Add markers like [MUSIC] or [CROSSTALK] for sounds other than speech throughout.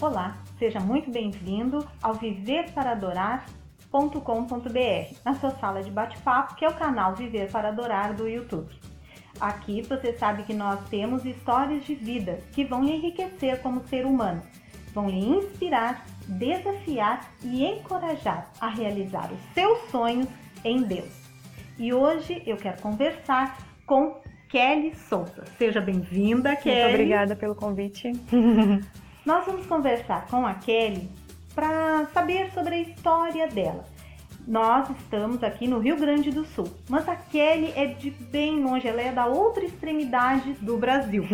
Olá, seja muito bem-vindo ao Viver para Adorar.com.br, na sua sala de bate-papo, que é o canal Viver para Adorar do YouTube. Aqui você sabe que nós temos histórias de vida que vão lhe enriquecer como ser humano, vão lhe inspirar, desafiar e encorajar a realizar os seus sonhos em Deus. E hoje eu quero conversar com Kelly Souza. Seja bem-vinda, Kelly. Muito obrigada pelo convite. [LAUGHS] Nós vamos conversar com a Kelly para saber sobre a história dela. Nós estamos aqui no Rio Grande do Sul, mas a Kelly é de bem longe, ela é da outra extremidade do Brasil.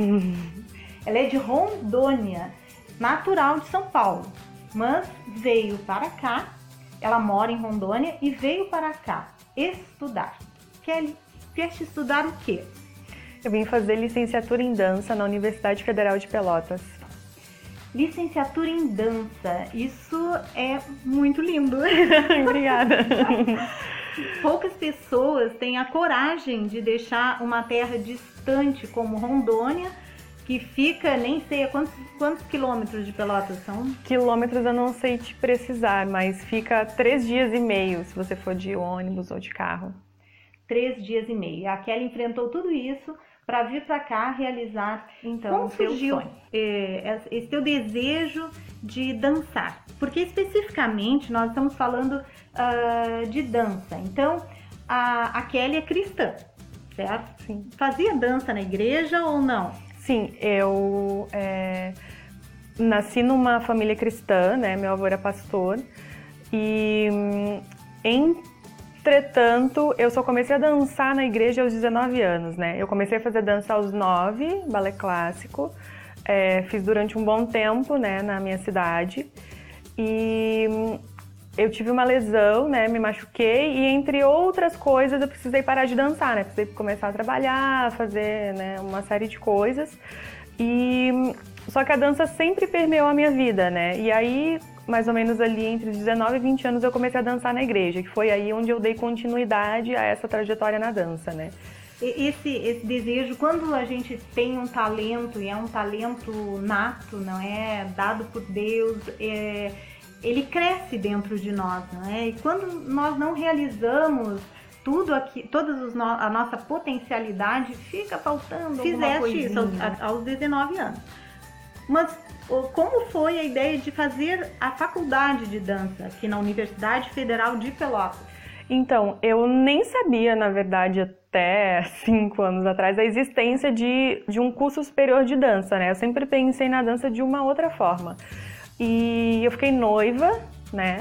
[LAUGHS] ela é de Rondônia, natural de São Paulo, mas veio para cá, ela mora em Rondônia e veio para cá estudar. Kelly, vieste estudar o quê? Eu vim fazer licenciatura em dança na Universidade Federal de Pelotas. Licenciatura em dança, isso é muito lindo. [LAUGHS] Obrigada. Poucas pessoas têm a coragem de deixar uma terra distante como Rondônia, que fica, nem sei a quantos, quantos quilômetros de Pelotas são? Quilômetros eu não sei te precisar, mas fica três dias e meio se você for de ônibus ou de carro. Três dias e meio. A Kelly enfrentou tudo isso para vir para cá realizar então Como surgiu eh, esse teu desejo de dançar? Porque especificamente nós estamos falando uh, de dança. Então a, a Kelly é cristã, certo? Sim. Fazia dança na igreja ou não? Sim, eu é, nasci numa família cristã, né? Meu avô era pastor e hum, em Entretanto, eu só comecei a dançar na igreja aos 19 anos, né? Eu comecei a fazer dança aos 9, balé clássico. É, fiz durante um bom tempo, né, na minha cidade. E eu tive uma lesão, né, me machuquei e entre outras coisas eu precisei parar de dançar, né? Precisei começar a trabalhar, fazer, né, uma série de coisas. E só que a dança sempre permeou a minha vida, né? E aí mais ou menos ali entre 19 e 20 anos eu comecei a dançar na igreja, que foi aí onde eu dei continuidade a essa trajetória na dança, né? Esse, esse desejo, quando a gente tem um talento, e é um talento nato, não é? Dado por Deus, é, ele cresce dentro de nós, não é? E quando nós não realizamos tudo aqui, toda a nossa potencialidade, fica faltando Fizeste isso aos, aos 19 anos. Mas como foi a ideia de fazer a faculdade de dança aqui na Universidade Federal de Pelotas? Então, eu nem sabia, na verdade, até cinco anos atrás, a existência de, de um curso superior de dança, né? Eu sempre pensei na dança de uma outra forma. E eu fiquei noiva, né?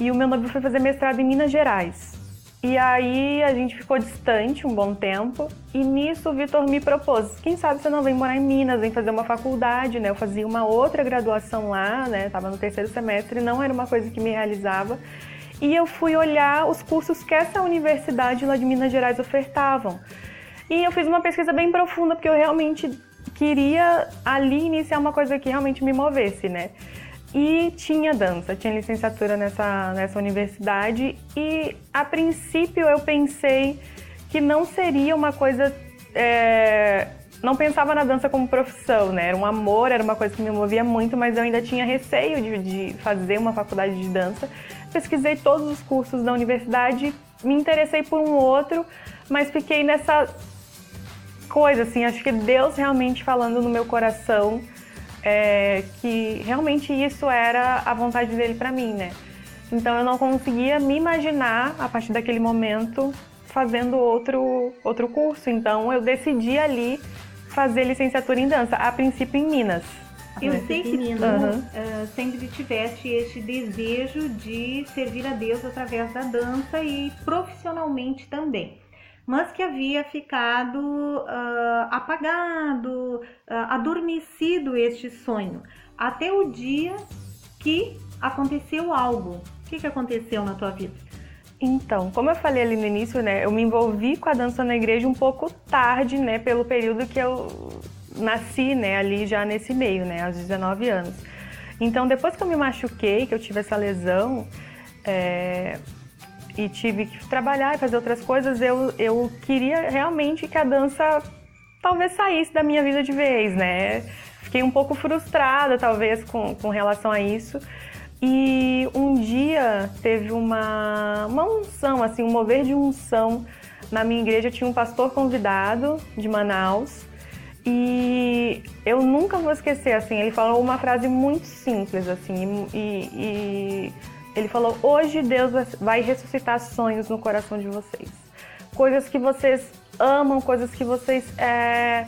E o meu noivo foi fazer mestrado em Minas Gerais. E aí a gente ficou distante um bom tempo e nisso o Vitor me propôs, quem sabe você não vem morar em Minas, vem fazer uma faculdade, né? Eu fazia uma outra graduação lá, né? Tava no terceiro semestre, não era uma coisa que me realizava. E eu fui olhar os cursos que essa universidade lá de Minas Gerais ofertavam. E eu fiz uma pesquisa bem profunda porque eu realmente queria ali iniciar uma coisa que realmente me movesse, né? E tinha dança, tinha licenciatura nessa, nessa universidade e a princípio eu pensei que não seria uma coisa. É, não pensava na dança como profissão, né? Era um amor, era uma coisa que me movia muito, mas eu ainda tinha receio de, de fazer uma faculdade de dança. Pesquisei todos os cursos da universidade, me interessei por um outro, mas fiquei nessa coisa, assim, acho que Deus realmente falando no meu coração é, que realmente isso era a vontade dele para mim, né? Então eu não conseguia me imaginar a partir daquele momento fazendo outro outro curso. Então eu decidi ali fazer licenciatura em dança, a princípio em Minas. Eu sei que tu uhum. uh, sempre tiveste este desejo de servir a Deus através da dança e profissionalmente também mas que havia ficado uh, apagado, uh, adormecido este sonho, até o dia que aconteceu algo. O que, que aconteceu na tua vida? Então, como eu falei ali no início, né, eu me envolvi com a dança na igreja um pouco tarde, né, pelo período que eu nasci, né, ali já nesse meio, né, aos 19 anos. Então, depois que eu me machuquei, que eu tive essa lesão, é, e tive que trabalhar e fazer outras coisas, eu, eu queria realmente que a dança talvez saísse da minha vida de vez, né? Fiquei um pouco frustrada, talvez, com, com relação a isso. E um dia teve uma, uma unção, assim, um mover de unção. Na minha igreja tinha um pastor convidado de Manaus. E eu nunca vou esquecer, assim, ele falou uma frase muito simples, assim, e, e ele falou: Hoje Deus vai ressuscitar sonhos no coração de vocês. Coisas que vocês amam, coisas que vocês é,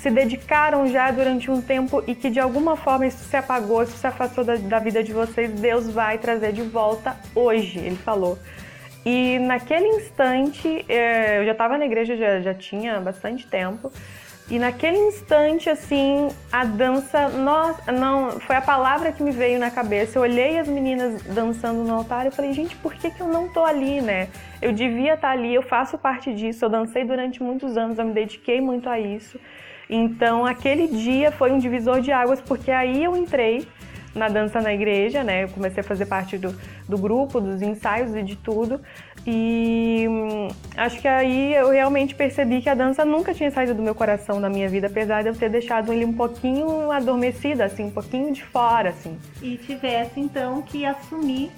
se dedicaram já durante um tempo e que de alguma forma isso se apagou, isso se afastou da, da vida de vocês. Deus vai trazer de volta hoje, ele falou. E naquele instante, é, eu já estava na igreja, já, já tinha bastante tempo. E naquele instante, assim, a dança, nossa, não, foi a palavra que me veio na cabeça. Eu olhei as meninas dançando no altar e falei, gente, por que, que eu não tô ali, né? Eu devia estar tá ali, eu faço parte disso, eu dancei durante muitos anos, eu me dediquei muito a isso. Então, aquele dia foi um divisor de águas, porque aí eu entrei na dança na igreja, né? Eu comecei a fazer parte do, do grupo, dos ensaios e de tudo. E hum, acho que aí eu realmente percebi que a dança nunca tinha saído do meu coração, da minha vida, apesar de eu ter deixado ele um pouquinho adormecida, assim, um pouquinho de fora, assim. E tivesse então que assumir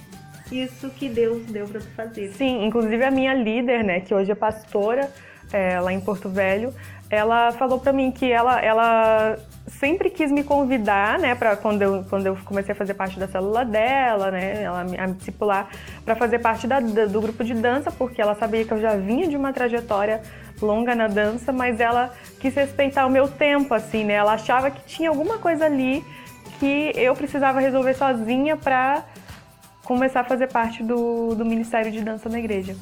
isso que Deus deu para tu fazer. Sim, inclusive a minha líder, né, que hoje é pastora é, lá em Porto Velho, ela falou para mim que ela, ela sempre quis me convidar, né, para quando eu, quando eu comecei a fazer parte da célula dela, né, ela me, a me discipular para fazer parte da, do grupo de dança, porque ela sabia que eu já vinha de uma trajetória longa na dança, mas ela quis respeitar o meu tempo, assim, né, ela achava que tinha alguma coisa ali que eu precisava resolver sozinha para começar a fazer parte do, do Ministério de Dança na igreja.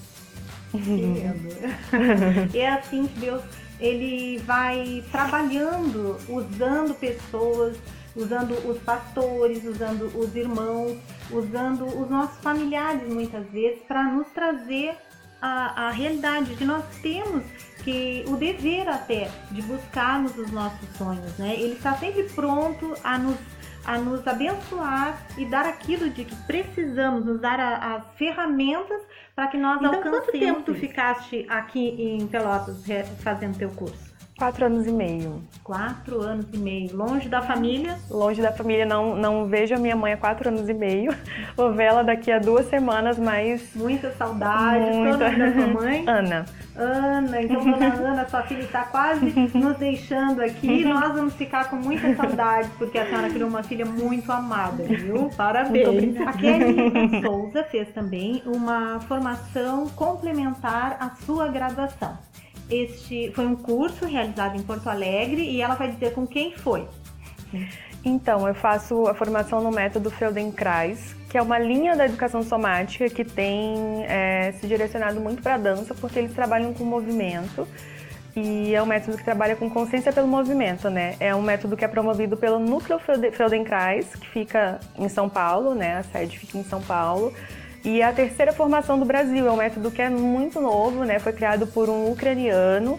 [LAUGHS] e é assim que Deus ele vai trabalhando, usando pessoas, usando os pastores, usando os irmãos, usando os nossos familiares muitas vezes para nos trazer a, a realidade que nós temos que o dever até de buscarmos os nossos sonhos, né? Ele está sempre pronto a nos a nos abençoar e dar aquilo de que precisamos, nos dar a, as ferramentas para que nós então, alcancemos. Quanto tempo tu ficaste aqui em Pelotas fazendo teu curso? Quatro anos e meio. Quatro anos e meio. Longe da família? Longe da família, não, não vejo a minha mãe há quatro anos e meio. [LAUGHS] Vou vê-la daqui a duas semanas, mas. Muita saudade. Muita... Qual é mãe? [LAUGHS] Ana. Ana, então dona Ana, sua filha está quase [LAUGHS] nos deixando aqui. Nós vamos ficar com muita saudade, porque a senhora criou uma filha muito amada, viu? Parabéns. A Kelly Souza fez também uma formação complementar à sua graduação. Este foi um curso realizado em Porto Alegre e ela vai dizer com quem foi. Então, eu faço a formação no método Feldenkrais, que é uma linha da educação somática que tem é, se direcionado muito para a dança, porque eles trabalham com movimento e é um método que trabalha com consciência pelo movimento, né? É um método que é promovido pelo Núcleo Feldenkrais, que fica em São Paulo, né? A sede fica em São Paulo. E a terceira formação do Brasil é um método que é muito novo, né? Foi criado por um ucraniano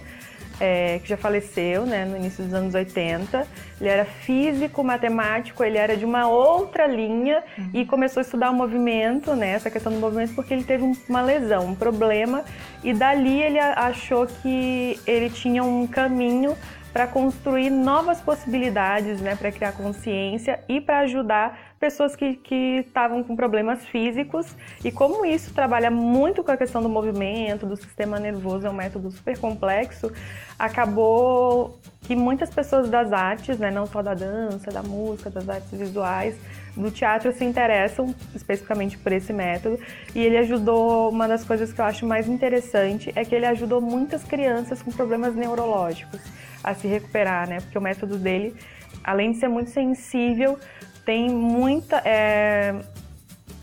é, que já faleceu, né? No início dos anos 80. Ele era físico, matemático, ele era de uma outra linha uhum. e começou a estudar o movimento, né? Essa questão do movimento porque ele teve uma lesão, um problema e dali ele achou que ele tinha um caminho para construir novas possibilidades, né, para criar consciência e para ajudar pessoas que estavam com problemas físicos. E como isso trabalha muito com a questão do movimento, do sistema nervoso, é um método super complexo, acabou que muitas pessoas das artes, né, não só da dança, da música, das artes visuais, do teatro se interessam especificamente por esse método e ele ajudou uma das coisas que eu acho mais interessante é que ele ajudou muitas crianças com problemas neurológicos a se recuperar, né? Porque o método dele, além de ser muito sensível, tem muita, é,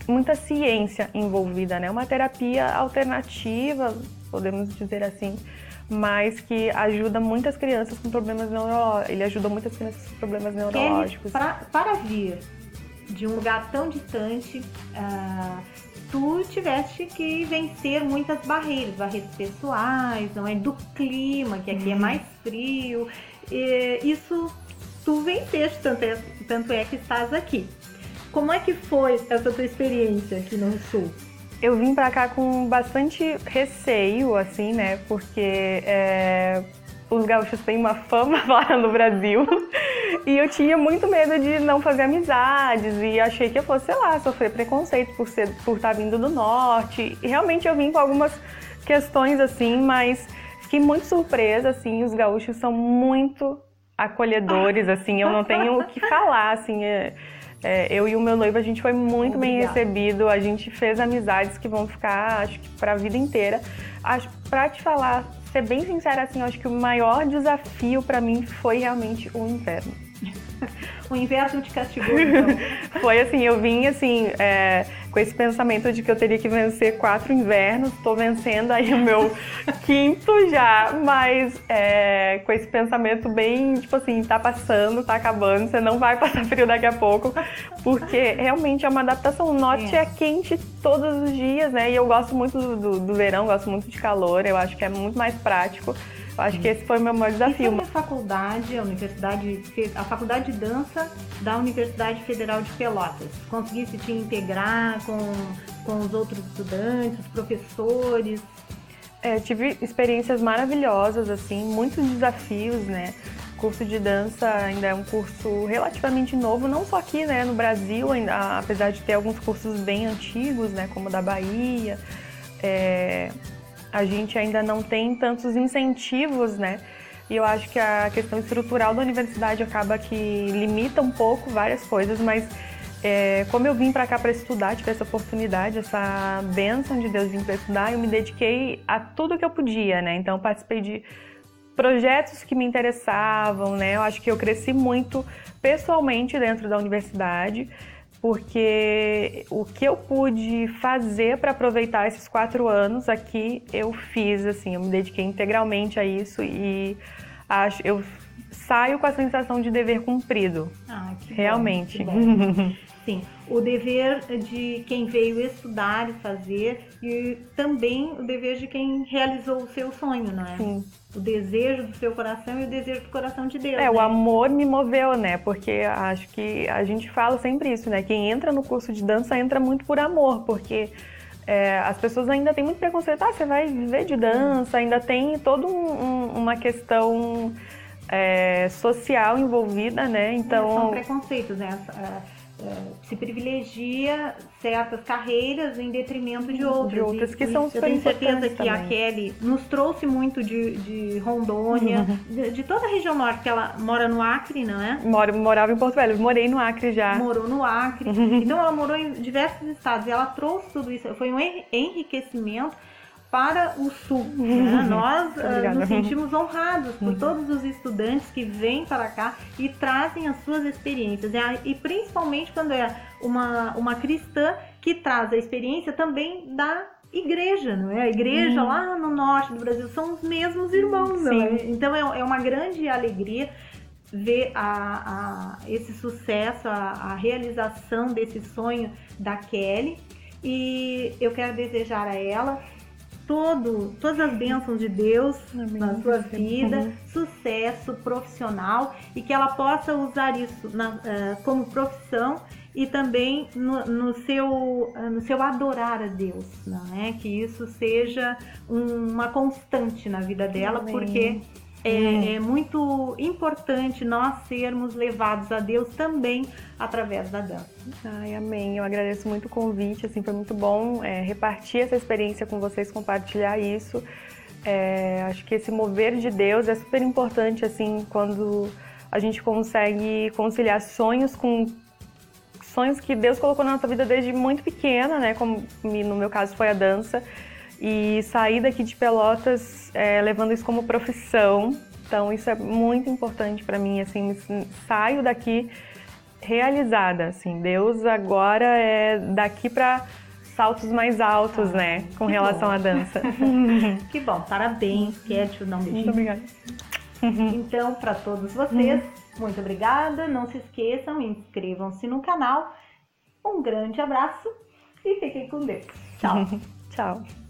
muita ciência envolvida, né? Uma terapia alternativa, podemos dizer assim, mas que ajuda muitas crianças com problemas neurológicos. Ele ajuda muitas crianças com problemas neurológicos. Pra, para vir de um lugar tão distante, uh, tu tiveste que vencer muitas barreiras, barreiras pessoais, não é? Do clima, que aqui é uhum. é mais frio. E isso tu venceste, tanto é, tanto é que estás aqui. Como é que foi essa tua experiência aqui no Sul? Eu vim para cá com bastante receio, assim, né? Porque é, os gaúchos têm uma fama [LAUGHS] fora no Brasil. E eu tinha muito medo de não fazer amizades e achei que eu fosse, sei lá, sofrer preconceito por ser por estar vindo do norte. E realmente eu vim com algumas questões assim, mas fiquei muito surpresa assim, os gaúchos são muito acolhedores [LAUGHS] assim, eu não tenho o que falar assim, é, é, eu e o meu noivo, a gente foi muito Obrigada. bem recebido, a gente fez amizades que vão ficar, acho que, para a vida inteira. Acho, pra te falar, ser bem sincera, assim, acho que o maior desafio para mim foi realmente o inverno. [LAUGHS] o inverno te castigou, então. [LAUGHS] foi assim, eu vim assim, é, com esse pensamento de que eu teria que vencer quatro invernos. Estou vencendo aí o meu [LAUGHS] quinto já, mas é, com esse pensamento bem, tipo assim, tá passando, tá acabando, você não vai passar frio daqui a pouco, porque realmente é uma adaptação. O norte é, é quente todos os dias, né? E eu gosto muito do, do, do verão, gosto muito de calor, eu acho que é muito mais prático. Acho que esse foi o meu maior desafio. E a faculdade, a universidade, a faculdade de dança da Universidade Federal de Pelotas, conseguisse te integrar com, com os outros estudantes, os professores? É, tive experiências maravilhosas, assim, muitos desafios, né? O curso de dança ainda é um curso relativamente novo, não só aqui, né, no Brasil, ainda, apesar de ter alguns cursos bem antigos, né, como o da Bahia. É, a gente ainda não tem tantos incentivos, né? E eu acho que a questão estrutural da universidade acaba que limita um pouco várias coisas, mas é, como eu vim para cá para estudar, tive essa oportunidade, essa bênção de Deus vir para estudar, eu me dediquei a tudo que eu podia, né? Então, participei de projetos que me interessavam, né? Eu acho que eu cresci muito pessoalmente dentro da universidade porque o que eu pude fazer para aproveitar esses quatro anos aqui, eu fiz, assim, eu me dediquei integralmente a isso e acho, eu saio com a sensação de dever cumprido. Ah, que Realmente. Bom, que [LAUGHS] bom. Sim, o dever de quem veio estudar e fazer e também o dever de quem realizou o seu sonho, não é? Sim. O desejo do seu coração e o desejo do coração de Deus. É, né? o amor me moveu, né? Porque acho que a gente fala sempre isso, né? Quem entra no curso de dança entra muito por amor, porque é, as pessoas ainda têm muito preconceito. Ah, você vai viver de dança, ainda tem toda um, um, uma questão é, social envolvida, né? Então. É, são preconceitos, né? É, se privilegia certas carreiras em detrimento de outras. De outras que e, são super Eu tenho certeza que também. a Kelly nos trouxe muito de, de Rondônia, uhum. de, de, toda a região norte, que ela mora no Acre, não é? Moro, morava em Porto Velho, morei no Acre já. Morou no Acre. Uhum. Então ela morou em diversos estados e ela trouxe tudo isso. Foi um enriquecimento para o Sul. [LAUGHS] Né? Nós uh, nos sentimos honrados por uhum. todos os estudantes que vêm para cá e trazem as suas experiências. E principalmente quando é uma, uma cristã que traz a experiência também da igreja, não é? A igreja hum. lá no norte do Brasil são os mesmos irmãos, não é? Então é, é uma grande alegria ver a, a, esse sucesso, a, a realização desse sonho da Kelly. E eu quero desejar a ela todo, todas as bênçãos de Deus Amém. na sua vida, sucesso profissional e que ela possa usar isso na, uh, como profissão e também no, no seu, uh, no seu adorar a Deus, não é? Que isso seja um, uma constante na vida dela, Amém. porque é, hum. é, muito importante nós sermos levados a Deus também através da dança. Ai, amém. Eu agradeço muito o convite, assim, foi muito bom é, repartir essa experiência com vocês, compartilhar isso. É, acho que esse mover de Deus é super importante, assim, quando a gente consegue conciliar sonhos com sonhos que Deus colocou na nossa vida desde muito pequena, né? Como no meu caso foi a dança e sair daqui de Pelotas é, levando isso como profissão. Então isso é muito importante para mim, assim, saio daqui realizada, assim. Deus agora é daqui para saltos mais altos, ah, né, com relação bom. à dança. [LAUGHS] que bom, parabéns, quero te dar um beijinho. Muito obrigada. [LAUGHS] Então, para todos vocês, muito obrigada. Não se esqueçam, inscrevam-se no canal. Um grande abraço e fiquem com Deus. Tchau. [LAUGHS] Tchau.